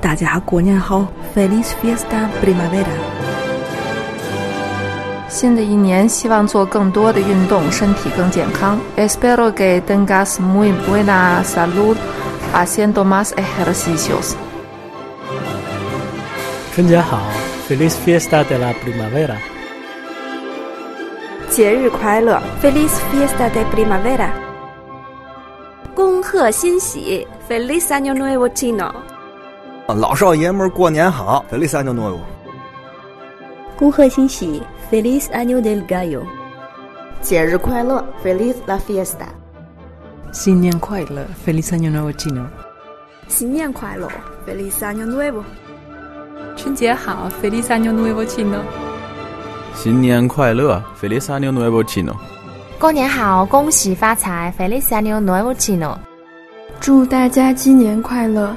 大家过年好，Feliz Fiesta primavera Primavera。新的一年，希望做更多的运动，身体更健康。Espero que tengas muy buena salud haciendo más ejercicios。春节好，Feliz Fiesta de la primavera Primavera。节日快乐，Feliz Fiesta de primavera Primavera。恭贺新喜，Feliz Año Nuevo Chino。老少爷们儿过年好，Feliz año nuevo。恭贺新喜，Feliz año del galo。节日快乐，Feliz fiesta。新年快乐，Feliz año nuevo chino。新年快乐，Feliz año nuevo。春节好，Feliz año nuevo chino。新年快乐，Feliz año nuevo chino。过年好，恭喜发财，Feliz año nuevo chino。祝大家新年快乐。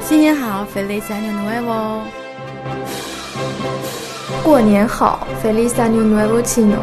新年好，Feliz Año Nuevo。过年好，Feliz Año Nuevo Chino。